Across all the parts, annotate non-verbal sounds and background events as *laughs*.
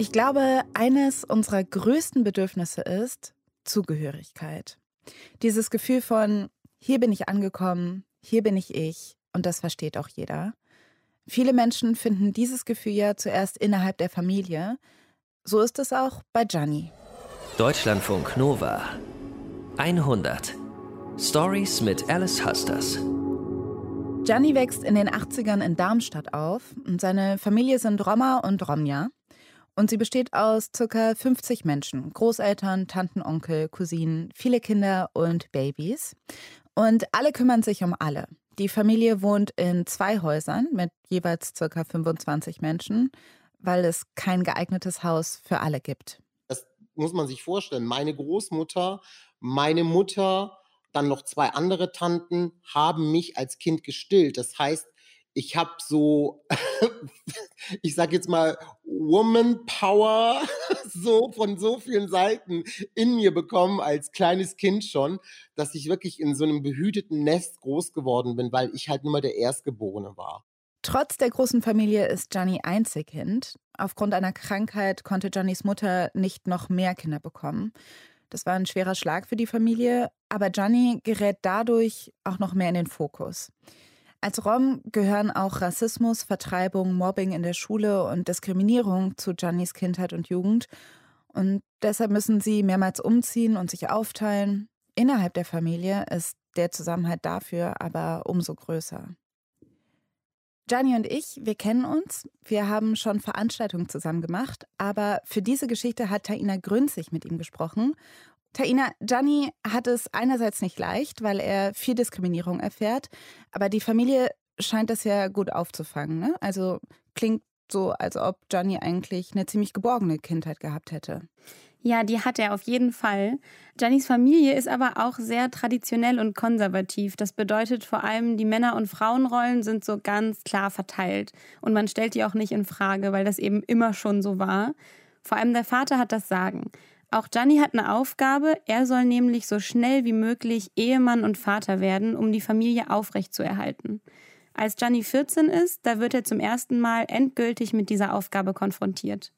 Ich glaube, eines unserer größten Bedürfnisse ist Zugehörigkeit. Dieses Gefühl von, hier bin ich angekommen, hier bin ich ich und das versteht auch jeder. Viele Menschen finden dieses Gefühl ja zuerst innerhalb der Familie. So ist es auch bei Gianni. Deutschlandfunk Nova 100 Stories mit Alice Husters. Gianni wächst in den 80ern in Darmstadt auf und seine Familie sind Roma und Romja. Und sie besteht aus ca. 50 Menschen, Großeltern, Tanten, Onkel, Cousinen, viele Kinder und Babys. Und alle kümmern sich um alle. Die Familie wohnt in zwei Häusern mit jeweils ca. 25 Menschen, weil es kein geeignetes Haus für alle gibt. Das muss man sich vorstellen. Meine Großmutter, meine Mutter, dann noch zwei andere Tanten haben mich als Kind gestillt. Das heißt, ich habe so, *laughs* ich sag jetzt mal, Woman Power *laughs* so von so vielen Seiten in mir bekommen als kleines Kind schon, dass ich wirklich in so einem behüteten Nest groß geworden bin, weil ich halt nur mal der Erstgeborene war. Trotz der großen Familie ist Gianni Einzelkind. Aufgrund einer Krankheit konnte Giannis Mutter nicht noch mehr Kinder bekommen. Das war ein schwerer Schlag für die Familie, aber Gianni gerät dadurch auch noch mehr in den Fokus. Als Rom gehören auch Rassismus, Vertreibung, Mobbing in der Schule und Diskriminierung zu Giannis Kindheit und Jugend. Und deshalb müssen sie mehrmals umziehen und sich aufteilen. Innerhalb der Familie ist der Zusammenhalt dafür aber umso größer. Gianni und ich, wir kennen uns. Wir haben schon Veranstaltungen zusammen gemacht. Aber für diese Geschichte hat Taina Grünzig mit ihm gesprochen Taina, Gianni hat es einerseits nicht leicht, weil er viel Diskriminierung erfährt, aber die Familie scheint das ja gut aufzufangen. Ne? Also klingt so, als ob Gianni eigentlich eine ziemlich geborgene Kindheit gehabt hätte. Ja, die hat er auf jeden Fall. Giannis Familie ist aber auch sehr traditionell und konservativ. Das bedeutet vor allem, die Männer- und Frauenrollen sind so ganz klar verteilt. Und man stellt die auch nicht in Frage, weil das eben immer schon so war. Vor allem der Vater hat das Sagen. Auch Gianni hat eine Aufgabe. Er soll nämlich so schnell wie möglich Ehemann und Vater werden, um die Familie aufrechtzuerhalten. Als Gianni 14 ist, da wird er zum ersten Mal endgültig mit dieser Aufgabe konfrontiert.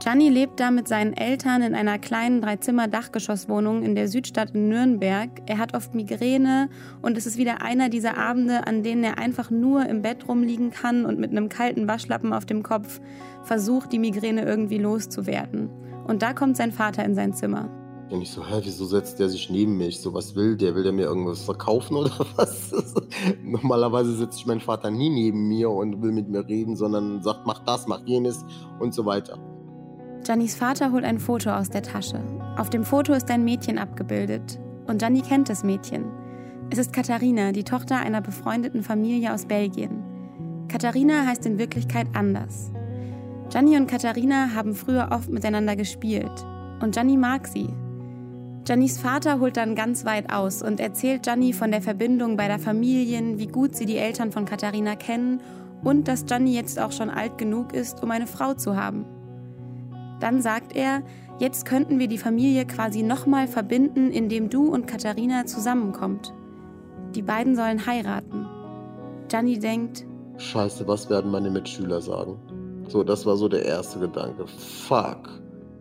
Gianni lebt da mit seinen Eltern in einer kleinen Dreizimmer-Dachgeschosswohnung in der Südstadt in Nürnberg. Er hat oft Migräne und es ist wieder einer dieser Abende, an denen er einfach nur im Bett rumliegen kann und mit einem kalten Waschlappen auf dem Kopf versucht, die Migräne irgendwie loszuwerden. Und da kommt sein Vater in sein Zimmer. Und ich so, hä, wieso setzt der sich neben mich? So, was will der? Will der mir irgendwas verkaufen oder *laughs* was? Normalerweise setzt sich mein Vater nie neben mir und will mit mir reden, sondern sagt, mach das, mach jenes und so weiter. Giannis Vater holt ein Foto aus der Tasche. Auf dem Foto ist ein Mädchen abgebildet. Und Gianni kennt das Mädchen. Es ist Katharina, die Tochter einer befreundeten Familie aus Belgien. Katharina heißt in Wirklichkeit anders. Gianni und Katharina haben früher oft miteinander gespielt. Und Gianni mag sie. Giannis Vater holt dann ganz weit aus und erzählt Gianni von der Verbindung beider Familien, wie gut sie die Eltern von Katharina kennen und dass Gianni jetzt auch schon alt genug ist, um eine Frau zu haben. Dann sagt er, jetzt könnten wir die Familie quasi nochmal verbinden, indem du und Katharina zusammenkommt. Die beiden sollen heiraten. Gianni denkt, Scheiße, was werden meine Mitschüler sagen? So, das war so der erste Gedanke. Fuck,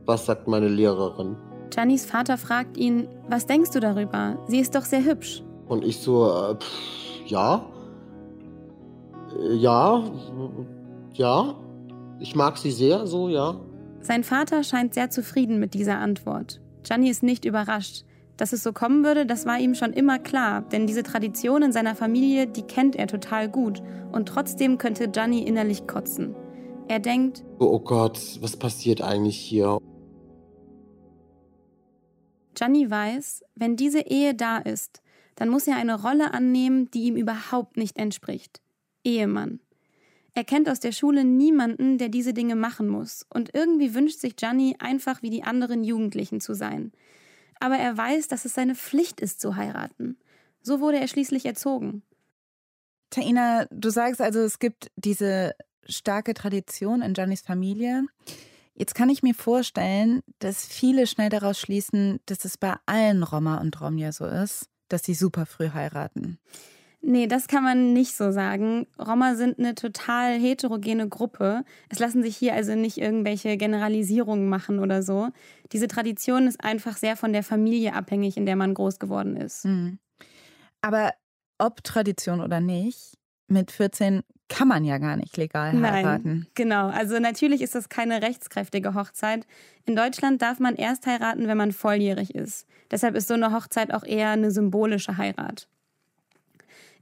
was sagt meine Lehrerin? Giannis Vater fragt ihn, was denkst du darüber? Sie ist doch sehr hübsch. Und ich so, äh, pff, ja, äh, ja, ja, ich mag sie sehr, so, ja. Sein Vater scheint sehr zufrieden mit dieser Antwort. Gianni ist nicht überrascht. Dass es so kommen würde, das war ihm schon immer klar, denn diese Tradition in seiner Familie, die kennt er total gut. Und trotzdem könnte Gianni innerlich kotzen. Er denkt, oh Gott, was passiert eigentlich hier? Gianni weiß, wenn diese Ehe da ist, dann muss er eine Rolle annehmen, die ihm überhaupt nicht entspricht. Ehemann. Er kennt aus der Schule niemanden, der diese Dinge machen muss, und irgendwie wünscht sich Gianni einfach wie die anderen Jugendlichen zu sein. Aber er weiß, dass es seine Pflicht ist zu heiraten. So wurde er schließlich erzogen. Taina, du sagst also, es gibt diese starke Tradition in Giannis Familie. Jetzt kann ich mir vorstellen, dass viele schnell daraus schließen, dass es bei allen Roma und Romja so ist, dass sie super früh heiraten. Nee, das kann man nicht so sagen. Roma sind eine total heterogene Gruppe. Es lassen sich hier also nicht irgendwelche Generalisierungen machen oder so. Diese Tradition ist einfach sehr von der Familie abhängig, in der man groß geworden ist. Mhm. Aber ob Tradition oder nicht, mit 14 kann man ja gar nicht legal heiraten. Nein, genau. Also natürlich ist das keine rechtskräftige Hochzeit. In Deutschland darf man erst heiraten, wenn man volljährig ist. Deshalb ist so eine Hochzeit auch eher eine symbolische Heirat.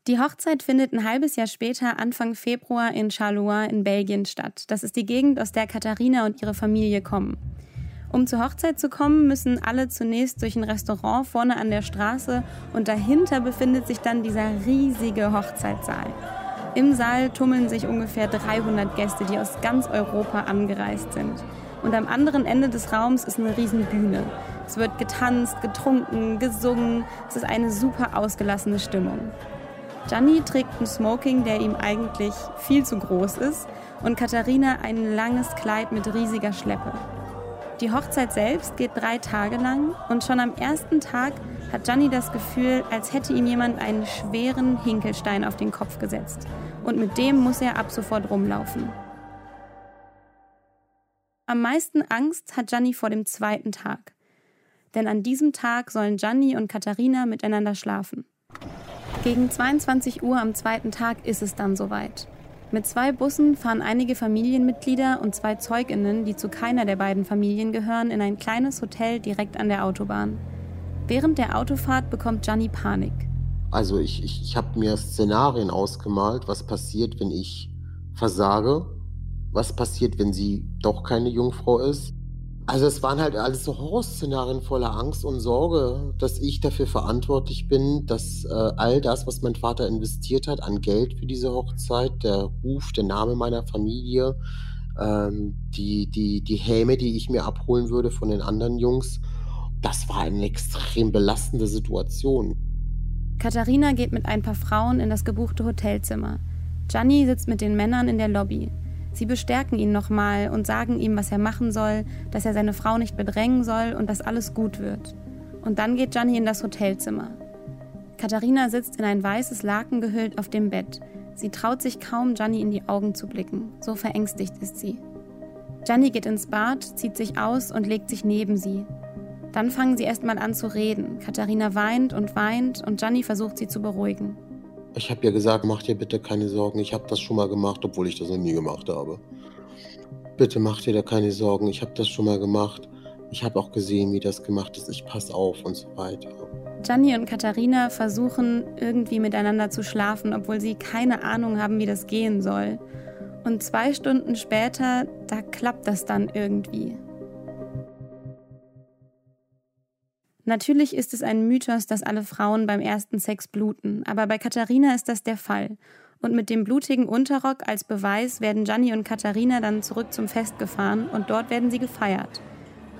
Die Hochzeit findet ein halbes Jahr später, Anfang Februar, in Charleroi in Belgien statt. Das ist die Gegend, aus der Katharina und ihre Familie kommen. Um zur Hochzeit zu kommen, müssen alle zunächst durch ein Restaurant vorne an der Straße und dahinter befindet sich dann dieser riesige Hochzeitssaal. Im Saal tummeln sich ungefähr 300 Gäste, die aus ganz Europa angereist sind. Und am anderen Ende des Raums ist eine Riesenbühne. Es wird getanzt, getrunken, gesungen. Es ist eine super ausgelassene Stimmung. Gianni trägt ein Smoking, der ihm eigentlich viel zu groß ist, und Katharina ein langes Kleid mit riesiger Schleppe. Die Hochzeit selbst geht drei Tage lang und schon am ersten Tag hat Gianni das Gefühl, als hätte ihm jemand einen schweren Hinkelstein auf den Kopf gesetzt. Und mit dem muss er ab sofort rumlaufen. Am meisten Angst hat Gianni vor dem zweiten Tag. Denn an diesem Tag sollen Gianni und Katharina miteinander schlafen. Gegen 22 Uhr am zweiten Tag ist es dann soweit. Mit zwei Bussen fahren einige Familienmitglieder und zwei Zeuginnen, die zu keiner der beiden Familien gehören, in ein kleines Hotel direkt an der Autobahn. Während der Autofahrt bekommt Gianni Panik. Also ich, ich, ich habe mir Szenarien ausgemalt, was passiert, wenn ich versage, was passiert, wenn sie doch keine Jungfrau ist, also es waren halt alles so Horrorszenarien voller Angst und Sorge, dass ich dafür verantwortlich bin, dass äh, all das, was mein Vater investiert hat an Geld für diese Hochzeit, der Ruf, der Name meiner Familie, ähm, die, die, die Häme, die ich mir abholen würde von den anderen Jungs, das war eine extrem belastende Situation. Katharina geht mit ein paar Frauen in das gebuchte Hotelzimmer. Gianni sitzt mit den Männern in der Lobby. Sie bestärken ihn nochmal und sagen ihm, was er machen soll, dass er seine Frau nicht bedrängen soll und dass alles gut wird. Und dann geht Gianni in das Hotelzimmer. Katharina sitzt in ein weißes Laken gehüllt auf dem Bett. Sie traut sich kaum, Gianni in die Augen zu blicken. So verängstigt ist sie. Gianni geht ins Bad, zieht sich aus und legt sich neben sie. Dann fangen sie erstmal an zu reden. Katharina weint und weint und Gianni versucht sie zu beruhigen. Ich habe ja gesagt, mach dir bitte keine Sorgen. Ich habe das schon mal gemacht, obwohl ich das noch nie gemacht habe. Bitte mach dir da keine Sorgen. Ich habe das schon mal gemacht. Ich habe auch gesehen, wie das gemacht ist. Ich passe auf und so weiter. Gianni und Katharina versuchen irgendwie miteinander zu schlafen, obwohl sie keine Ahnung haben, wie das gehen soll. Und zwei Stunden später, da klappt das dann irgendwie. Natürlich ist es ein Mythos, dass alle Frauen beim ersten Sex bluten, aber bei Katharina ist das der Fall. Und mit dem blutigen Unterrock als Beweis werden Gianni und Katharina dann zurück zum Fest gefahren und dort werden sie gefeiert.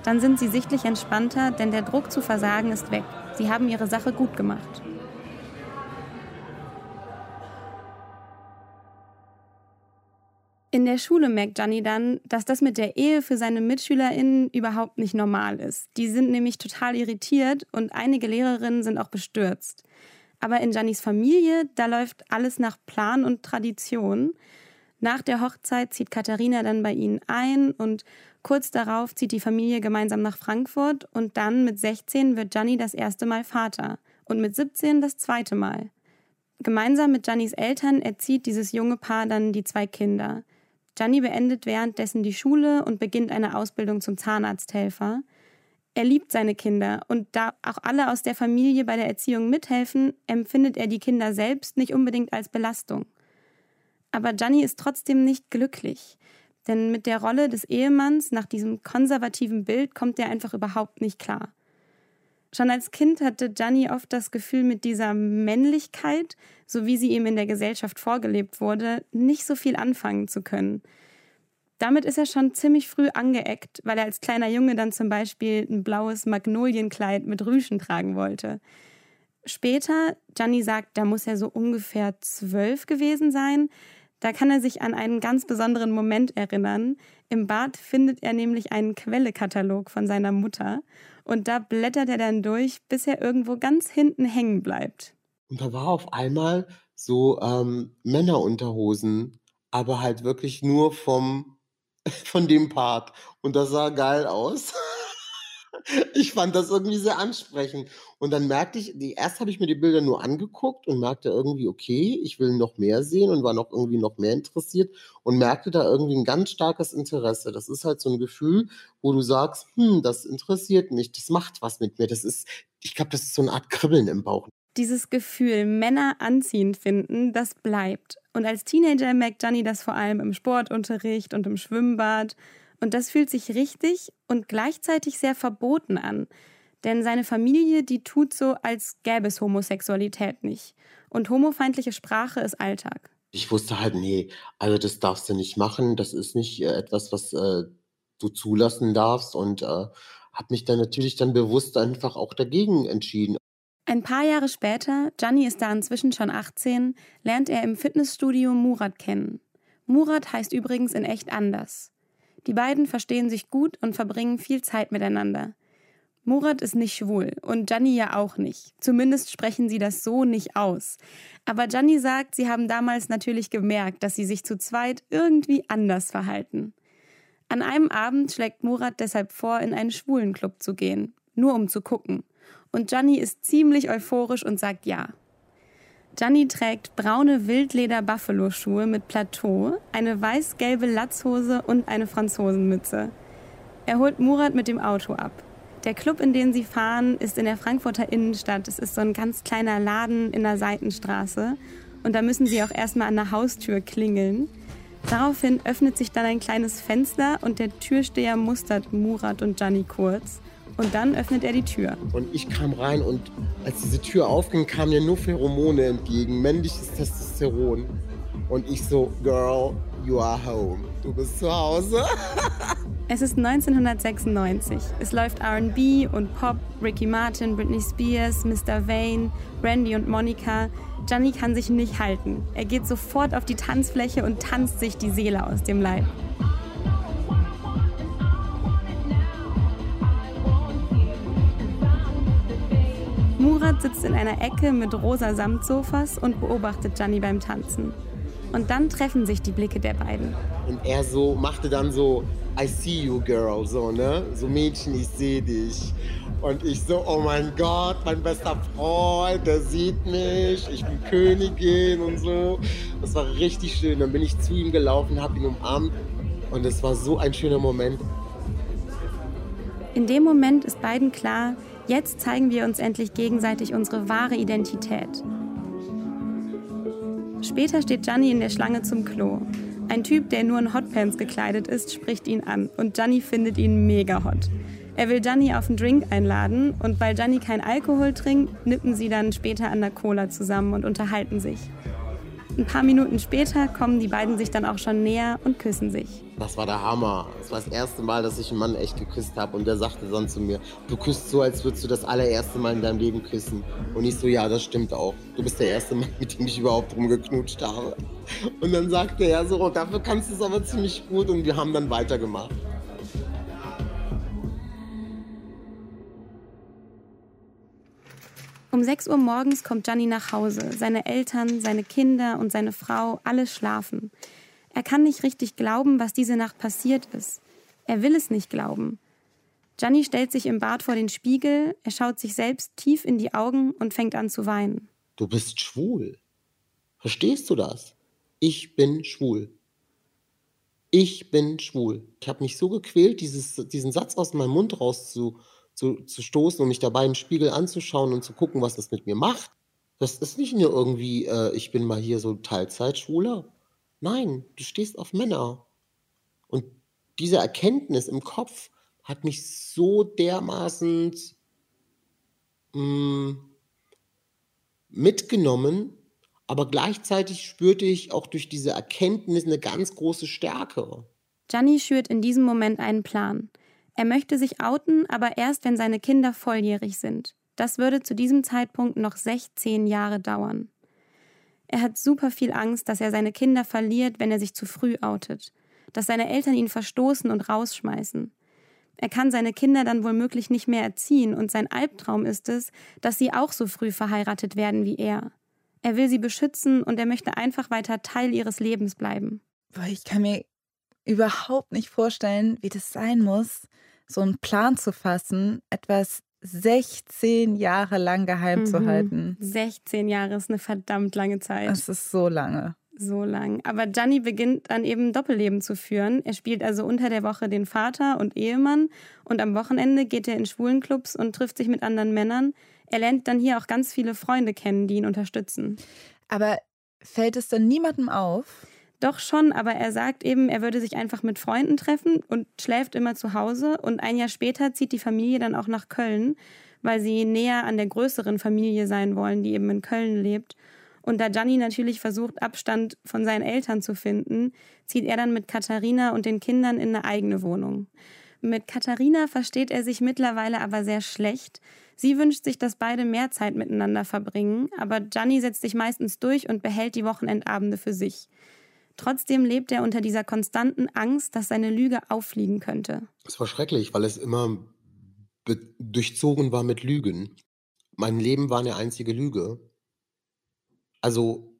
Dann sind sie sichtlich entspannter, denn der Druck zu versagen ist weg. Sie haben ihre Sache gut gemacht. In der Schule merkt Gianni dann, dass das mit der Ehe für seine MitschülerInnen überhaupt nicht normal ist. Die sind nämlich total irritiert und einige Lehrerinnen sind auch bestürzt. Aber in Giannis Familie, da läuft alles nach Plan und Tradition. Nach der Hochzeit zieht Katharina dann bei ihnen ein und kurz darauf zieht die Familie gemeinsam nach Frankfurt und dann mit 16 wird Gianni das erste Mal Vater und mit 17 das zweite Mal. Gemeinsam mit Giannis Eltern erzieht dieses junge Paar dann die zwei Kinder. Gianni beendet währenddessen die Schule und beginnt eine Ausbildung zum Zahnarzthelfer. Er liebt seine Kinder und da auch alle aus der Familie bei der Erziehung mithelfen, empfindet er die Kinder selbst nicht unbedingt als Belastung. Aber Gianni ist trotzdem nicht glücklich, denn mit der Rolle des Ehemanns nach diesem konservativen Bild kommt er einfach überhaupt nicht klar. Schon als Kind hatte Gianni oft das Gefühl, mit dieser Männlichkeit, so wie sie ihm in der Gesellschaft vorgelebt wurde, nicht so viel anfangen zu können. Damit ist er schon ziemlich früh angeeckt, weil er als kleiner Junge dann zum Beispiel ein blaues Magnolienkleid mit Rüschen tragen wollte. Später, Gianni sagt, da muss er so ungefähr zwölf gewesen sein, da kann er sich an einen ganz besonderen Moment erinnern. Im Bad findet er nämlich einen Quellekatalog von seiner Mutter und da blättert er dann durch, bis er irgendwo ganz hinten hängen bleibt. Und da war auf einmal so ähm, Männerunterhosen, aber halt wirklich nur vom, *laughs* von dem Part. Und das sah geil aus. *laughs* Ich fand das irgendwie sehr ansprechend. Und dann merkte ich, die, erst habe ich mir die Bilder nur angeguckt und merkte irgendwie, okay, ich will noch mehr sehen und war noch irgendwie noch mehr interessiert und merkte da irgendwie ein ganz starkes Interesse. Das ist halt so ein Gefühl, wo du sagst, hm, das interessiert mich, das macht was mit mir. Das ist, ich glaube, das ist so eine Art Kribbeln im Bauch. Dieses Gefühl, Männer anziehend finden, das bleibt. Und als Teenager merkt Gianni das vor allem im Sportunterricht und im Schwimmbad. Und das fühlt sich richtig und gleichzeitig sehr verboten an. Denn seine Familie, die tut so, als gäbe es Homosexualität nicht. Und homofeindliche Sprache ist Alltag. Ich wusste halt, nee, also das darfst du nicht machen. Das ist nicht äh, etwas, was äh, du zulassen darfst. Und äh, habe mich dann natürlich dann bewusst einfach auch dagegen entschieden. Ein paar Jahre später, Gianni ist da inzwischen schon 18, lernt er im Fitnessstudio Murat kennen. Murat heißt übrigens in echt anders. Die beiden verstehen sich gut und verbringen viel Zeit miteinander. Murat ist nicht schwul und Gianni ja auch nicht. Zumindest sprechen sie das so nicht aus. Aber Gianni sagt, sie haben damals natürlich gemerkt, dass sie sich zu zweit irgendwie anders verhalten. An einem Abend schlägt Murat deshalb vor, in einen schwulen Club zu gehen, nur um zu gucken. Und Gianni ist ziemlich euphorisch und sagt ja. Gianni trägt braune Wildleder-Buffalo-Schuhe mit Plateau, eine weiß-gelbe Latzhose und eine Franzosenmütze. Er holt Murat mit dem Auto ab. Der Club, in den sie fahren, ist in der Frankfurter Innenstadt. Es ist so ein ganz kleiner Laden in der Seitenstraße. Und da müssen sie auch erstmal an der Haustür klingeln. Daraufhin öffnet sich dann ein kleines Fenster und der Türsteher mustert Murat und Gianni kurz. Und dann öffnet er die Tür. Und ich kam rein und als diese Tür aufging, kamen mir nur Pheromone entgegen, männliches Testosteron. Und ich so, Girl, you are home. Du bist zu Hause. *laughs* Es ist 1996. Es läuft RB und Pop, Ricky Martin, Britney Spears, Mr. Vane, Randy und Monica. Gianni kann sich nicht halten. Er geht sofort auf die Tanzfläche und tanzt sich die Seele aus dem Leib. Murat sitzt in einer Ecke mit rosa Samtsofas und beobachtet Gianni beim Tanzen. Und dann treffen sich die Blicke der beiden. Und er so machte dann so, I see you, girl, so, ne? So Mädchen, ich sehe dich. Und ich so, oh mein Gott, mein bester Freund, der sieht mich, ich bin Königin und so. Das war richtig schön. Dann bin ich zu ihm gelaufen, habe ihn umarmt und es war so ein schöner Moment. In dem Moment ist beiden klar, Jetzt zeigen wir uns endlich gegenseitig unsere wahre Identität. Später steht Gianni in der Schlange zum Klo. Ein Typ, der nur in Hotpants gekleidet ist, spricht ihn an und Gianni findet ihn mega hot. Er will Gianni auf einen Drink einladen und weil Gianni kein Alkohol trinkt, nippen sie dann später an der Cola zusammen und unterhalten sich. Ein paar Minuten später kommen die beiden sich dann auch schon näher und küssen sich. Das war der Hammer. Das war das erste Mal, dass ich einen Mann echt geküsst habe. Und der sagte dann zu mir, du küsst so, als würdest du das allererste Mal in deinem Leben küssen. Und ich so, ja, das stimmt auch. Du bist der erste Mann, *laughs* mit dem ich überhaupt rumgeknutscht habe. Und dann sagte er so, oh, dafür kannst du es aber ziemlich gut. Und wir haben dann weitergemacht. Um 6 Uhr morgens kommt Gianni nach Hause. Seine Eltern, seine Kinder und seine Frau, alle schlafen. Er kann nicht richtig glauben, was diese Nacht passiert ist. Er will es nicht glauben. Gianni stellt sich im Bad vor den Spiegel, er schaut sich selbst tief in die Augen und fängt an zu weinen. Du bist schwul. Verstehst du das? Ich bin schwul. Ich bin schwul. Ich habe mich so gequält, dieses, diesen Satz aus meinem Mund rauszu, zu, zu stoßen und mich dabei im Spiegel anzuschauen und zu gucken, was das mit mir macht. Das ist nicht nur irgendwie, äh, ich bin mal hier so Teilzeitschwuler. Nein, du stehst auf Männer. Und diese Erkenntnis im Kopf hat mich so dermaßen mm, mitgenommen, aber gleichzeitig spürte ich auch durch diese Erkenntnis eine ganz große Stärke. Gianni schürt in diesem Moment einen Plan. Er möchte sich outen, aber erst, wenn seine Kinder volljährig sind. Das würde zu diesem Zeitpunkt noch 16 Jahre dauern. Er hat super viel Angst, dass er seine Kinder verliert, wenn er sich zu früh outet, dass seine Eltern ihn verstoßen und rausschmeißen. Er kann seine Kinder dann womöglich nicht mehr erziehen und sein Albtraum ist es, dass sie auch so früh verheiratet werden wie er. Er will sie beschützen und er möchte einfach weiter Teil ihres Lebens bleiben. Ich kann mir überhaupt nicht vorstellen, wie das sein muss, so einen Plan zu fassen, etwas 16 Jahre lang geheim mhm. zu halten. 16 Jahre ist eine verdammt lange Zeit. Das ist so lange. So lang. Aber Gianni beginnt dann eben Doppelleben zu führen. Er spielt also unter der Woche den Vater und Ehemann und am Wochenende geht er in Schwulenclubs und trifft sich mit anderen Männern. Er lernt dann hier auch ganz viele Freunde kennen, die ihn unterstützen. Aber fällt es dann niemandem auf? Doch schon, aber er sagt eben, er würde sich einfach mit Freunden treffen und schläft immer zu Hause. Und ein Jahr später zieht die Familie dann auch nach Köln, weil sie näher an der größeren Familie sein wollen, die eben in Köln lebt. Und da Gianni natürlich versucht, Abstand von seinen Eltern zu finden, zieht er dann mit Katharina und den Kindern in eine eigene Wohnung. Mit Katharina versteht er sich mittlerweile aber sehr schlecht. Sie wünscht sich, dass beide mehr Zeit miteinander verbringen, aber Gianni setzt sich meistens durch und behält die Wochenendabende für sich. Trotzdem lebt er unter dieser konstanten Angst, dass seine Lüge auffliegen könnte. Es war schrecklich, weil es immer durchzogen war mit Lügen. Mein Leben war eine einzige Lüge. Also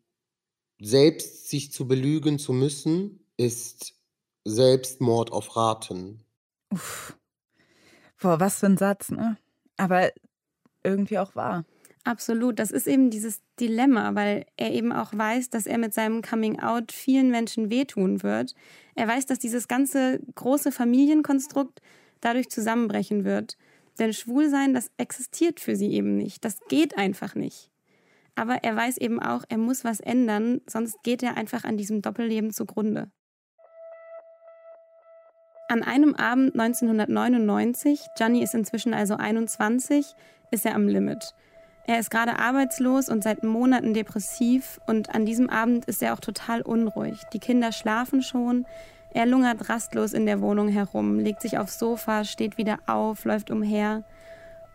selbst sich zu belügen zu müssen, ist Selbstmord auf Raten. Uff. Boah, was für ein Satz, ne? Aber irgendwie auch wahr. Absolut, das ist eben dieses Dilemma, weil er eben auch weiß, dass er mit seinem Coming-out vielen Menschen wehtun wird. Er weiß, dass dieses ganze große Familienkonstrukt dadurch zusammenbrechen wird. Denn Schwulsein, das existiert für sie eben nicht. Das geht einfach nicht. Aber er weiß eben auch, er muss was ändern, sonst geht er einfach an diesem Doppelleben zugrunde. An einem Abend 1999, Gianni ist inzwischen also 21, ist er am Limit. Er ist gerade arbeitslos und seit Monaten depressiv und an diesem Abend ist er auch total unruhig. Die Kinder schlafen schon. Er lungert rastlos in der Wohnung herum, legt sich aufs Sofa, steht wieder auf, läuft umher.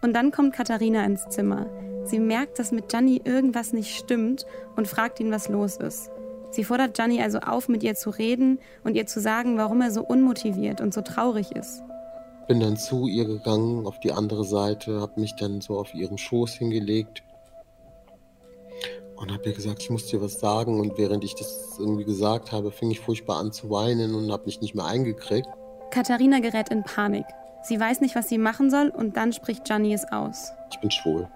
Und dann kommt Katharina ins Zimmer. Sie merkt, dass mit Gianni irgendwas nicht stimmt und fragt ihn, was los ist. Sie fordert Gianni also auf, mit ihr zu reden und ihr zu sagen, warum er so unmotiviert und so traurig ist. Bin dann zu ihr gegangen auf die andere Seite, habe mich dann so auf ihren Schoß hingelegt und habe ihr gesagt, ich muss dir was sagen. Und während ich das irgendwie gesagt habe, fing ich furchtbar an zu weinen und habe mich nicht mehr eingekriegt. Katharina gerät in Panik. Sie weiß nicht, was sie machen soll und dann spricht Gianni es aus. Ich bin schwul.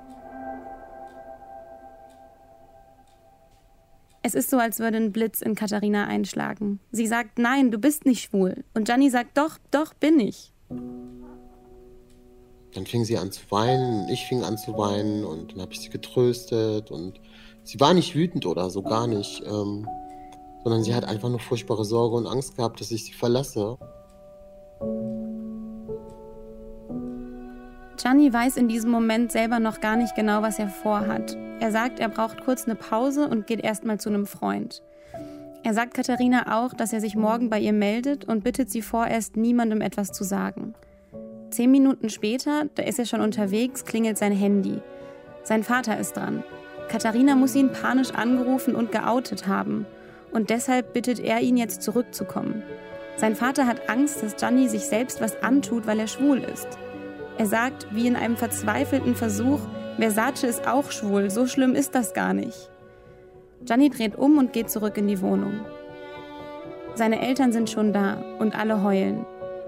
Es ist so, als würde ein Blitz in Katharina einschlagen. Sie sagt, nein, du bist nicht schwul. Und Gianni sagt, doch, doch, bin ich. Dann fing sie an zu weinen, ich fing an zu weinen und dann habe ich sie getröstet und sie war nicht wütend oder so, gar nicht, ähm, sondern sie hat einfach nur furchtbare Sorge und Angst gehabt, dass ich sie verlasse. Gianni weiß in diesem Moment selber noch gar nicht genau, was er vorhat. Er sagt, er braucht kurz eine Pause und geht erstmal zu einem Freund. Er sagt Katharina auch, dass er sich morgen bei ihr meldet und bittet sie vorerst niemandem etwas zu sagen. Zehn Minuten später, da ist er schon unterwegs, klingelt sein Handy. Sein Vater ist dran. Katharina muss ihn panisch angerufen und geoutet haben. Und deshalb bittet er ihn jetzt zurückzukommen. Sein Vater hat Angst, dass Gianni sich selbst was antut, weil er schwul ist. Er sagt, wie in einem verzweifelten Versuch, Versace ist auch schwul, so schlimm ist das gar nicht. Gianni dreht um und geht zurück in die Wohnung. Seine Eltern sind schon da und alle heulen.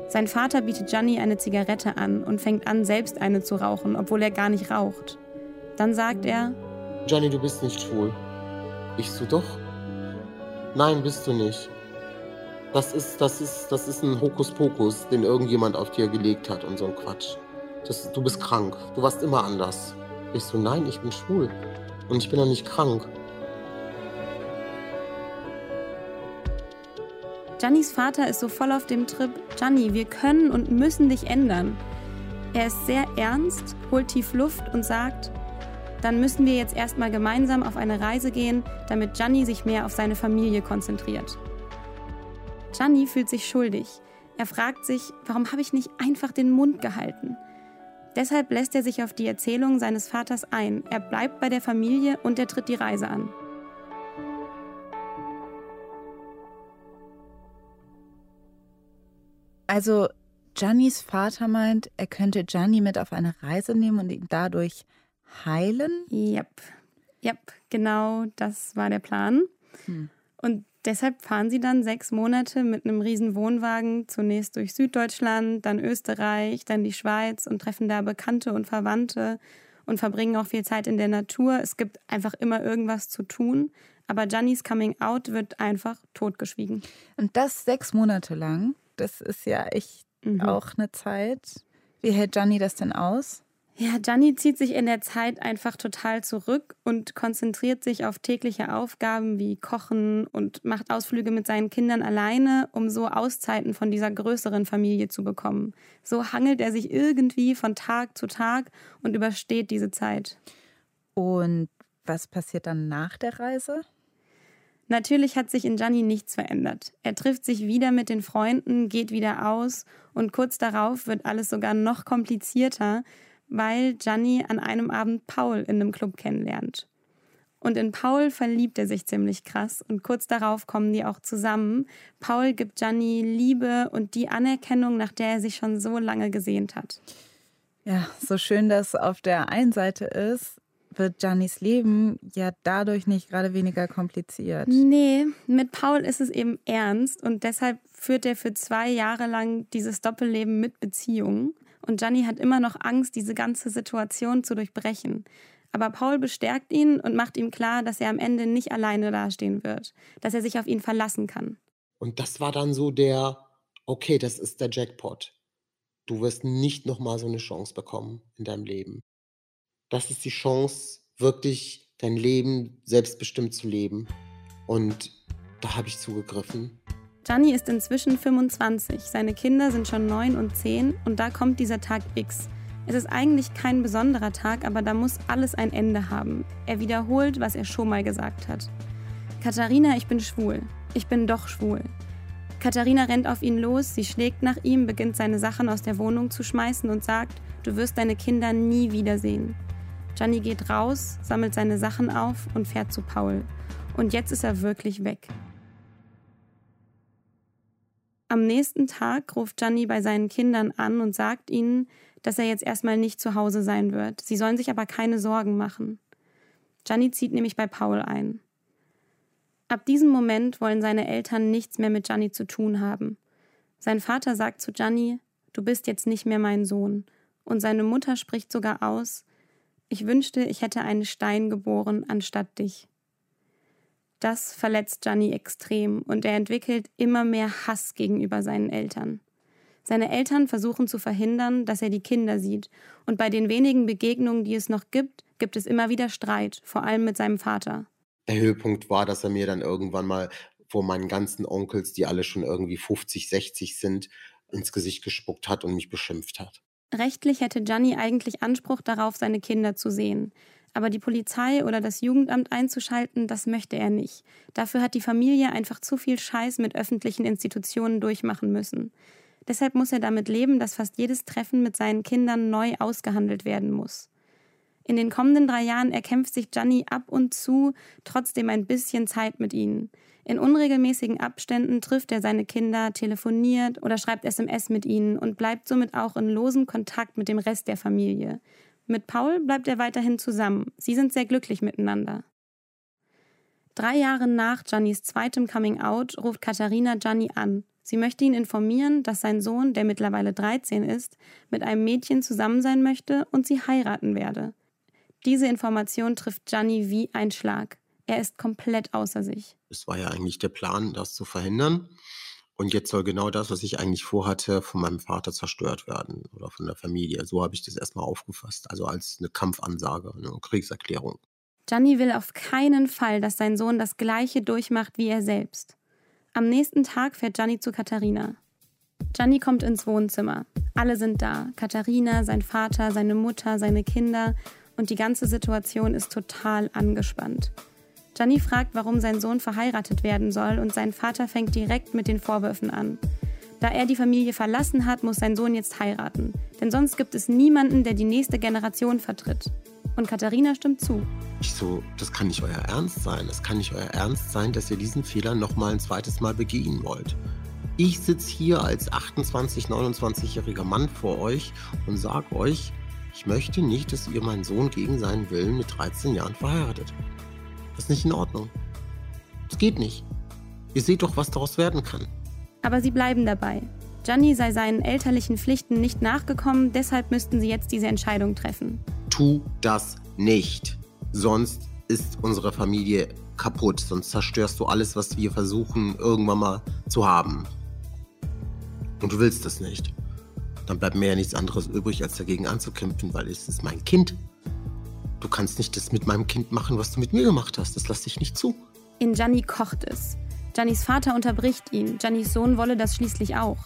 Sein Vater bietet Gianni eine Zigarette an und fängt an, selbst eine zu rauchen, obwohl er gar nicht raucht. Dann sagt er: Gianni, du bist nicht schwul. Ich so, doch. Nein, bist du nicht. Das ist, das ist, das ist ein Hokuspokus, den irgendjemand auf dir gelegt hat und so ein Quatsch. Das, du bist krank. Du warst immer anders. Ich so, nein, ich bin schwul. Und ich bin doch nicht krank. Giannis Vater ist so voll auf dem Trip, Gianni, wir können und müssen dich ändern. Er ist sehr ernst, holt tief Luft und sagt, dann müssen wir jetzt erstmal gemeinsam auf eine Reise gehen, damit Gianni sich mehr auf seine Familie konzentriert. Gianni fühlt sich schuldig. Er fragt sich, warum habe ich nicht einfach den Mund gehalten? Deshalb lässt er sich auf die Erzählung seines Vaters ein. Er bleibt bei der Familie und er tritt die Reise an. Also Giannis Vater meint, er könnte Gianni mit auf eine Reise nehmen und ihn dadurch heilen? Yep. Ja, genau das war der Plan. Hm. Und deshalb fahren sie dann sechs Monate mit einem riesen Wohnwagen zunächst durch Süddeutschland, dann Österreich, dann die Schweiz und treffen da Bekannte und Verwandte und verbringen auch viel Zeit in der Natur. Es gibt einfach immer irgendwas zu tun. Aber Giannis Coming Out wird einfach totgeschwiegen. Und das sechs Monate lang, das ist ja echt mhm. auch eine Zeit. Wie hält Gianni das denn aus? Ja, Gianni zieht sich in der Zeit einfach total zurück und konzentriert sich auf tägliche Aufgaben wie Kochen und macht Ausflüge mit seinen Kindern alleine, um so Auszeiten von dieser größeren Familie zu bekommen. So hangelt er sich irgendwie von Tag zu Tag und übersteht diese Zeit. Und was passiert dann nach der Reise? Natürlich hat sich in Gianni nichts verändert. Er trifft sich wieder mit den Freunden, geht wieder aus und kurz darauf wird alles sogar noch komplizierter, weil Gianni an einem Abend Paul in einem Club kennenlernt. Und in Paul verliebt er sich ziemlich krass und kurz darauf kommen die auch zusammen. Paul gibt Gianni Liebe und die Anerkennung, nach der er sich schon so lange gesehnt hat. Ja, so schön das auf der einen Seite ist, wird Giannis Leben ja dadurch nicht gerade weniger kompliziert. Nee, mit Paul ist es eben ernst und deshalb führt er für zwei Jahre lang dieses Doppelleben mit Beziehungen. Und Gianni hat immer noch Angst, diese ganze Situation zu durchbrechen. Aber Paul bestärkt ihn und macht ihm klar, dass er am Ende nicht alleine dastehen wird, dass er sich auf ihn verlassen kann. Und das war dann so der, okay, das ist der Jackpot. Du wirst nicht nochmal so eine Chance bekommen in deinem Leben. Das ist die Chance, wirklich dein Leben selbstbestimmt zu leben. Und da habe ich zugegriffen. Gianni ist inzwischen 25, seine Kinder sind schon 9 und 10 und da kommt dieser Tag X. Es ist eigentlich kein besonderer Tag, aber da muss alles ein Ende haben. Er wiederholt, was er schon mal gesagt hat. Katharina, ich bin schwul. Ich bin doch schwul. Katharina rennt auf ihn los, sie schlägt nach ihm, beginnt seine Sachen aus der Wohnung zu schmeißen und sagt, du wirst deine Kinder nie wiedersehen. Gianni geht raus, sammelt seine Sachen auf und fährt zu Paul. Und jetzt ist er wirklich weg. Am nächsten Tag ruft Gianni bei seinen Kindern an und sagt ihnen, dass er jetzt erstmal nicht zu Hause sein wird. Sie sollen sich aber keine Sorgen machen. Gianni zieht nämlich bei Paul ein. Ab diesem Moment wollen seine Eltern nichts mehr mit Gianni zu tun haben. Sein Vater sagt zu Gianni, du bist jetzt nicht mehr mein Sohn. Und seine Mutter spricht sogar aus, ich wünschte, ich hätte einen Stein geboren anstatt dich. Das verletzt Gianni extrem und er entwickelt immer mehr Hass gegenüber seinen Eltern. Seine Eltern versuchen zu verhindern, dass er die Kinder sieht, und bei den wenigen Begegnungen, die es noch gibt, gibt es immer wieder Streit, vor allem mit seinem Vater. Der Höhepunkt war, dass er mir dann irgendwann mal vor meinen ganzen Onkels, die alle schon irgendwie 50, 60 sind, ins Gesicht gespuckt hat und mich beschimpft hat. Rechtlich hätte Gianni eigentlich Anspruch darauf, seine Kinder zu sehen. Aber die Polizei oder das Jugendamt einzuschalten, das möchte er nicht. Dafür hat die Familie einfach zu viel Scheiß mit öffentlichen Institutionen durchmachen müssen. Deshalb muss er damit leben, dass fast jedes Treffen mit seinen Kindern neu ausgehandelt werden muss. In den kommenden drei Jahren erkämpft sich Gianni ab und zu trotzdem ein bisschen Zeit mit ihnen. In unregelmäßigen Abständen trifft er seine Kinder, telefoniert oder schreibt SMS mit ihnen und bleibt somit auch in losem Kontakt mit dem Rest der Familie. Mit Paul bleibt er weiterhin zusammen. Sie sind sehr glücklich miteinander. Drei Jahre nach Giannis zweitem Coming Out ruft Katharina Gianni an. Sie möchte ihn informieren, dass sein Sohn, der mittlerweile 13 ist, mit einem Mädchen zusammen sein möchte und sie heiraten werde. Diese Information trifft Gianni wie ein Schlag. Er ist komplett außer sich. Es war ja eigentlich der Plan, das zu verhindern. Und jetzt soll genau das, was ich eigentlich vorhatte, von meinem Vater zerstört werden oder von der Familie. So habe ich das erstmal aufgefasst. Also als eine Kampfansage, eine Kriegserklärung. Gianni will auf keinen Fall, dass sein Sohn das Gleiche durchmacht wie er selbst. Am nächsten Tag fährt Gianni zu Katharina. Gianni kommt ins Wohnzimmer. Alle sind da. Katharina, sein Vater, seine Mutter, seine Kinder. Und die ganze Situation ist total angespannt. Gianni fragt, warum sein Sohn verheiratet werden soll und sein Vater fängt direkt mit den Vorwürfen an. Da er die Familie verlassen hat, muss sein Sohn jetzt heiraten. Denn sonst gibt es niemanden, der die nächste Generation vertritt. Und Katharina stimmt zu. Ich so, das kann nicht euer Ernst sein. Es kann nicht euer Ernst sein, dass ihr diesen Fehler noch mal ein zweites Mal begehen wollt. Ich sitze hier als 28, 29-jähriger Mann vor euch und sage euch, ich möchte nicht, dass ihr meinen Sohn gegen seinen Willen mit 13 Jahren verheiratet. Das ist nicht in Ordnung. Das geht nicht. Ihr seht doch, was daraus werden kann. Aber sie bleiben dabei. Gianni sei seinen elterlichen Pflichten nicht nachgekommen, deshalb müssten sie jetzt diese Entscheidung treffen. Tu das nicht. Sonst ist unsere Familie kaputt. Sonst zerstörst du alles, was wir versuchen, irgendwann mal zu haben. Und du willst das nicht. Dann bleibt mir ja nichts anderes übrig, als dagegen anzukämpfen, weil es ist mein Kind. Du kannst nicht das mit meinem Kind machen, was du mit mir gemacht hast. Das lasse ich nicht zu. In Gianni kocht es. Giannis Vater unterbricht ihn. Giannis Sohn wolle das schließlich auch.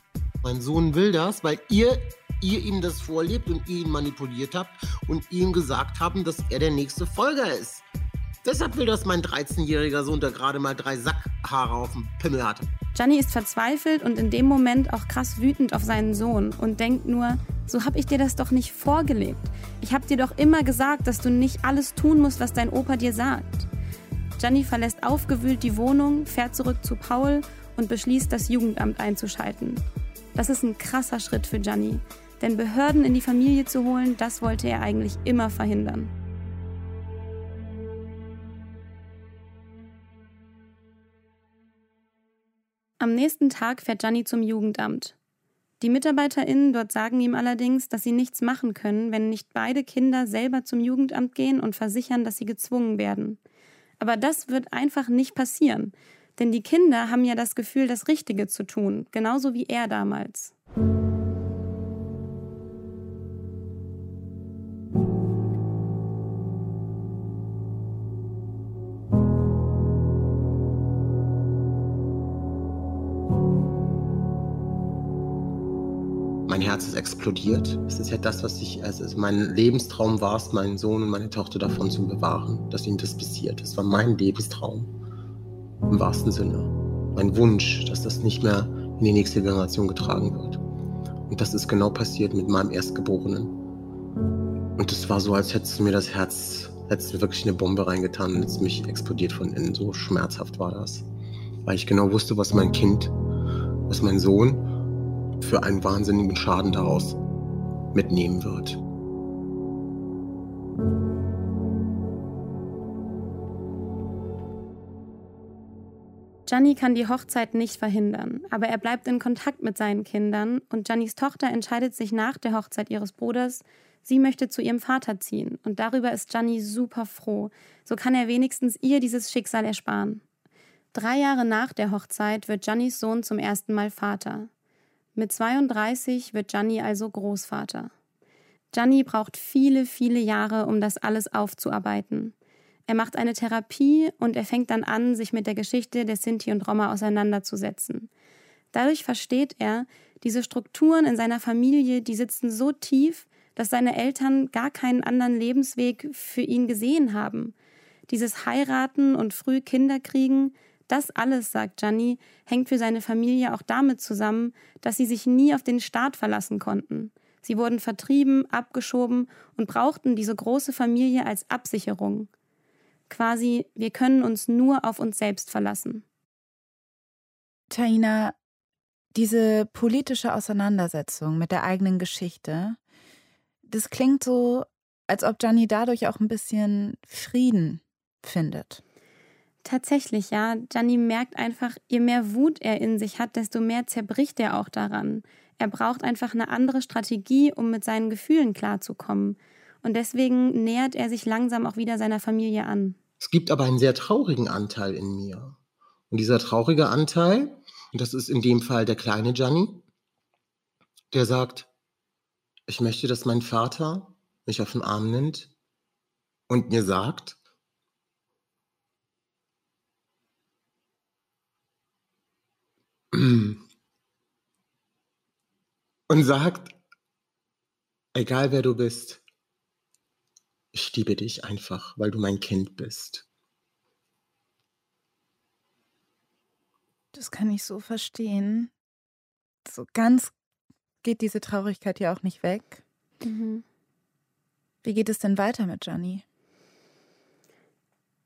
Mein Sohn will das, weil ihr, ihr ihm das vorlebt und ihr ihn manipuliert habt und ihm gesagt haben, dass er der nächste Folger ist. Deshalb will das mein 13-jähriger Sohn, der gerade mal drei Sackhaare auf dem Pimmel hatte. Gianni ist verzweifelt und in dem Moment auch krass wütend auf seinen Sohn und denkt nur, so hab ich dir das doch nicht vorgelebt. Ich hab dir doch immer gesagt, dass du nicht alles tun musst, was dein Opa dir sagt. Gianni verlässt aufgewühlt die Wohnung, fährt zurück zu Paul und beschließt, das Jugendamt einzuschalten. Das ist ein krasser Schritt für Gianni, denn Behörden in die Familie zu holen, das wollte er eigentlich immer verhindern. Am nächsten Tag fährt Gianni zum Jugendamt. Die MitarbeiterInnen dort sagen ihm allerdings, dass sie nichts machen können, wenn nicht beide Kinder selber zum Jugendamt gehen und versichern, dass sie gezwungen werden. Aber das wird einfach nicht passieren. Denn die Kinder haben ja das Gefühl, das Richtige zu tun, genauso wie er damals. Herz ist explodiert. Es ist ja das, was ich, also mein Lebenstraum war es, meinen Sohn und meine Tochter davon zu bewahren, dass ihnen das passiert. Das war mein Lebenstraum. Im wahrsten Sinne. Mein Wunsch, dass das nicht mehr in die nächste Generation getragen wird. Und das ist genau passiert mit meinem Erstgeborenen. Und es war so, als hättest du mir das Herz, hättest du wirklich eine Bombe reingetan und es mich explodiert von innen. So schmerzhaft war das. Weil ich genau wusste, was mein Kind, was mein Sohn für einen wahnsinnigen Schaden daraus mitnehmen wird. Gianni kann die Hochzeit nicht verhindern, aber er bleibt in Kontakt mit seinen Kindern und Giannis Tochter entscheidet sich nach der Hochzeit ihres Bruders, sie möchte zu ihrem Vater ziehen und darüber ist Gianni super froh. So kann er wenigstens ihr dieses Schicksal ersparen. Drei Jahre nach der Hochzeit wird Giannis Sohn zum ersten Mal Vater. Mit 32 wird Gianni also Großvater. Gianni braucht viele, viele Jahre, um das alles aufzuarbeiten. Er macht eine Therapie und er fängt dann an, sich mit der Geschichte der Sinti und Roma auseinanderzusetzen. Dadurch versteht er, diese Strukturen in seiner Familie, die sitzen so tief, dass seine Eltern gar keinen anderen Lebensweg für ihn gesehen haben. Dieses Heiraten und früh Kinder kriegen, das alles, sagt Gianni, hängt für seine Familie auch damit zusammen, dass sie sich nie auf den Staat verlassen konnten. Sie wurden vertrieben, abgeschoben und brauchten diese große Familie als Absicherung. Quasi, wir können uns nur auf uns selbst verlassen. Taina, diese politische Auseinandersetzung mit der eigenen Geschichte, das klingt so, als ob Gianni dadurch auch ein bisschen Frieden findet. Tatsächlich, ja. Gianni merkt einfach, je mehr Wut er in sich hat, desto mehr zerbricht er auch daran. Er braucht einfach eine andere Strategie, um mit seinen Gefühlen klarzukommen. Und deswegen nähert er sich langsam auch wieder seiner Familie an. Es gibt aber einen sehr traurigen Anteil in mir. Und dieser traurige Anteil, und das ist in dem Fall der kleine Gianni, der sagt, ich möchte, dass mein Vater mich auf den Arm nimmt und mir sagt, und sagt, egal wer du bist, ich liebe dich einfach, weil du mein Kind bist. Das kann ich so verstehen. So ganz geht diese Traurigkeit ja auch nicht weg. Mhm. Wie geht es denn weiter mit Gianni?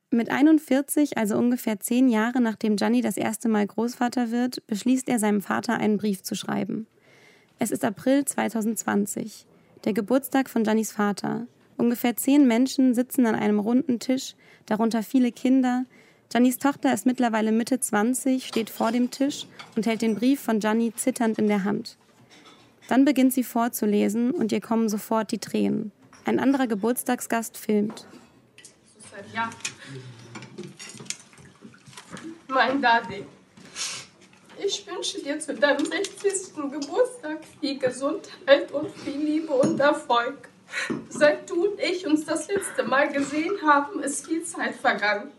Mit 41, also ungefähr zehn Jahre nachdem Gianni das erste Mal Großvater wird, beschließt er seinem Vater einen Brief zu schreiben. Es ist April 2020. der Geburtstag von Jannys Vater. Ungefähr zehn Menschen sitzen an einem runden Tisch, darunter viele Kinder. Jannys Tochter ist mittlerweile Mitte 20, steht vor dem Tisch und hält den Brief von Janny zitternd in der Hand. Dann beginnt sie vorzulesen und ihr kommen sofort die Tränen. Ein anderer Geburtstagsgast filmt. Ja. Mein Daddy, ich wünsche dir zu deinem 60. Geburtstag viel Gesundheit und viel Liebe und Erfolg. Seit du und ich uns das letzte Mal gesehen haben, ist viel Zeit vergangen.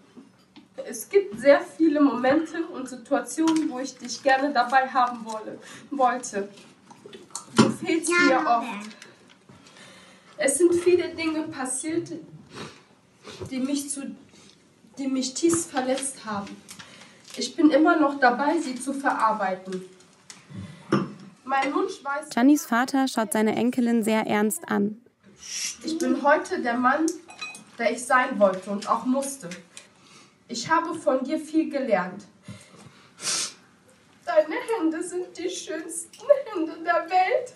Es gibt sehr viele Momente und Situationen, wo ich dich gerne dabei haben wolle, wollte. Du fehlst mir oft. Es sind viele Dinge passiert, die mich, zu, die mich tief verletzt haben. Ich bin immer noch dabei, sie zu verarbeiten. Mein Wunsch weiß. Jannys Vater schaut seine Enkelin sehr ernst an. Ich bin heute der Mann, der ich sein wollte und auch musste. Ich habe von dir viel gelernt. Deine Hände sind die schönsten Hände der Welt.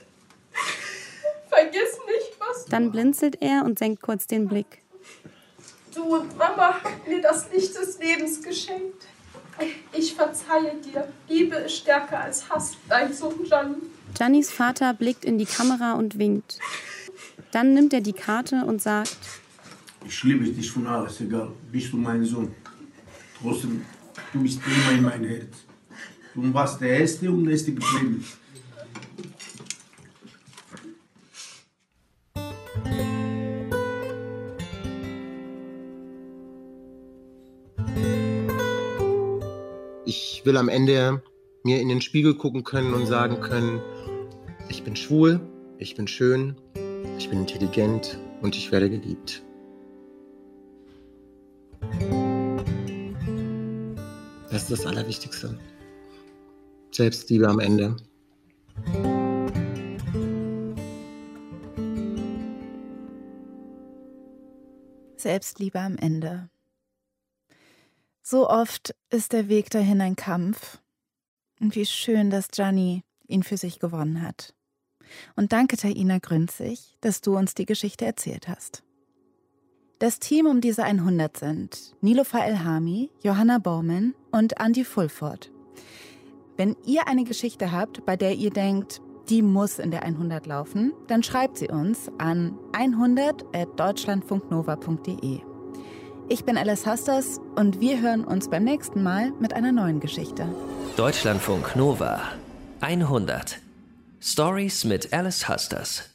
Vergiss nicht, was. Dann blinzelt er und senkt kurz den Blick. Du und Mama haben mir das Licht des Lebens geschenkt. Ich verzeihe dir. Liebe ist stärker als Hass, dein Sohn Gianni. Giannis Vater blickt in die Kamera und winkt. Dann nimmt er die Karte und sagt: Ich liebe dich von alles, egal. Bist du mein Sohn. Trotzdem, du bist immer in mein Herz. Du warst der Erste und der Erste geblieben. Ich will am Ende mir in den Spiegel gucken können und sagen können, ich bin schwul, ich bin schön, ich bin intelligent und ich werde geliebt. Das ist das Allerwichtigste. Selbstliebe am Ende. Selbstliebe am Ende. So oft ist der Weg dahin ein Kampf. Und wie schön, dass Gianni ihn für sich gewonnen hat. Und danke, Taina Grünzig, dass du uns die Geschichte erzählt hast. Das Team um diese 100 sind Nilofa Elhami, Johanna Baumann und Andy Fulford. Wenn ihr eine Geschichte habt, bei der ihr denkt, die muss in der 100 laufen, dann schreibt sie uns an 100.deutschlandfunknova.de. Ich bin Alice Hasters und wir hören uns beim nächsten Mal mit einer neuen Geschichte. Deutschlandfunk Nova 100 Stories mit Alice Hasters.